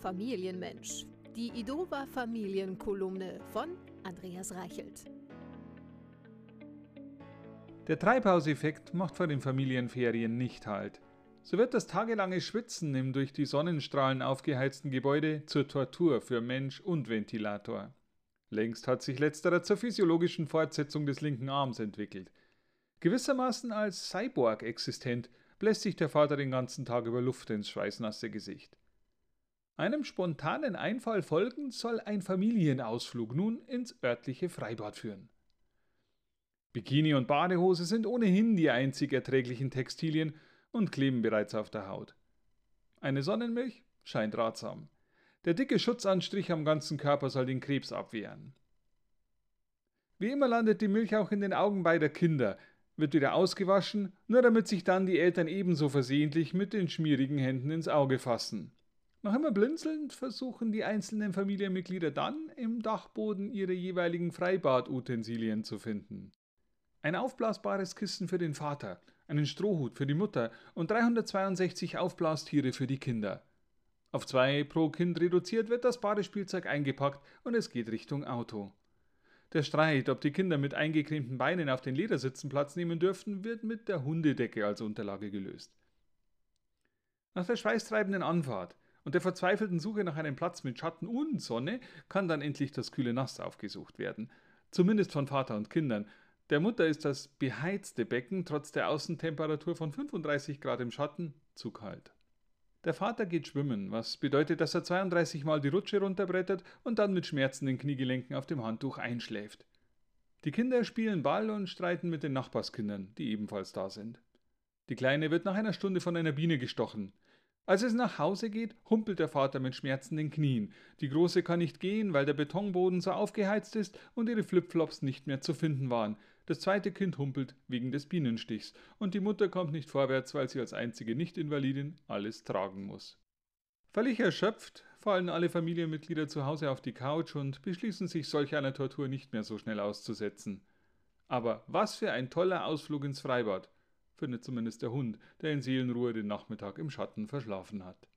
Familienmensch. Die Idova Familienkolumne von Andreas Reichelt. Der Treibhauseffekt macht vor den Familienferien nicht halt. So wird das tagelange Schwitzen im durch die Sonnenstrahlen aufgeheizten Gebäude zur Tortur für Mensch und Ventilator. Längst hat sich letzterer zur physiologischen Fortsetzung des linken Arms entwickelt. Gewissermaßen als Cyborg existent, bläst sich der Vater den ganzen Tag über Luft ins schweißnasse Gesicht. Einem spontanen Einfall folgend soll ein Familienausflug nun ins örtliche Freibad führen. Bikini und Badehose sind ohnehin die einzig erträglichen Textilien und kleben bereits auf der Haut. Eine Sonnenmilch scheint ratsam. Der dicke Schutzanstrich am ganzen Körper soll den Krebs abwehren. Wie immer landet die Milch auch in den Augen beider Kinder, wird wieder ausgewaschen, nur damit sich dann die Eltern ebenso versehentlich mit den schmierigen Händen ins Auge fassen. Noch immer blinzelnd versuchen die einzelnen Familienmitglieder dann im Dachboden ihre jeweiligen Freibadutensilien zu finden. Ein aufblasbares Kissen für den Vater, einen Strohhut für die Mutter und 362 Aufblastiere für die Kinder. Auf zwei pro Kind reduziert wird das Badespielzeug eingepackt und es geht Richtung Auto. Der Streit, ob die Kinder mit eingecremten Beinen auf den Ledersitzen Platz nehmen dürften, wird mit der Hundedecke als Unterlage gelöst. Nach der schweißtreibenden Anfahrt und der verzweifelten Suche nach einem Platz mit Schatten und Sonne kann dann endlich das kühle Nass aufgesucht werden. Zumindest von Vater und Kindern. Der Mutter ist das beheizte Becken trotz der Außentemperatur von 35 Grad im Schatten zu kalt. Der Vater geht schwimmen, was bedeutet, dass er 32 Mal die Rutsche runterbrettert und dann mit schmerzenden Kniegelenken auf dem Handtuch einschläft. Die Kinder spielen Ball und streiten mit den Nachbarskindern, die ebenfalls da sind. Die Kleine wird nach einer Stunde von einer Biene gestochen. Als es nach Hause geht, humpelt der Vater mit schmerzenden Knien. Die Große kann nicht gehen, weil der Betonboden so aufgeheizt ist und ihre Flipflops nicht mehr zu finden waren. Das zweite Kind humpelt wegen des Bienenstichs und die Mutter kommt nicht vorwärts, weil sie als einzige Nicht-Invalidin alles tragen muss. Völlig erschöpft fallen alle Familienmitglieder zu Hause auf die Couch und beschließen sich solch einer Tortur nicht mehr so schnell auszusetzen. Aber was für ein toller Ausflug ins Freibad findet zumindest der Hund, der in Seelenruhe den Nachmittag im Schatten verschlafen hat.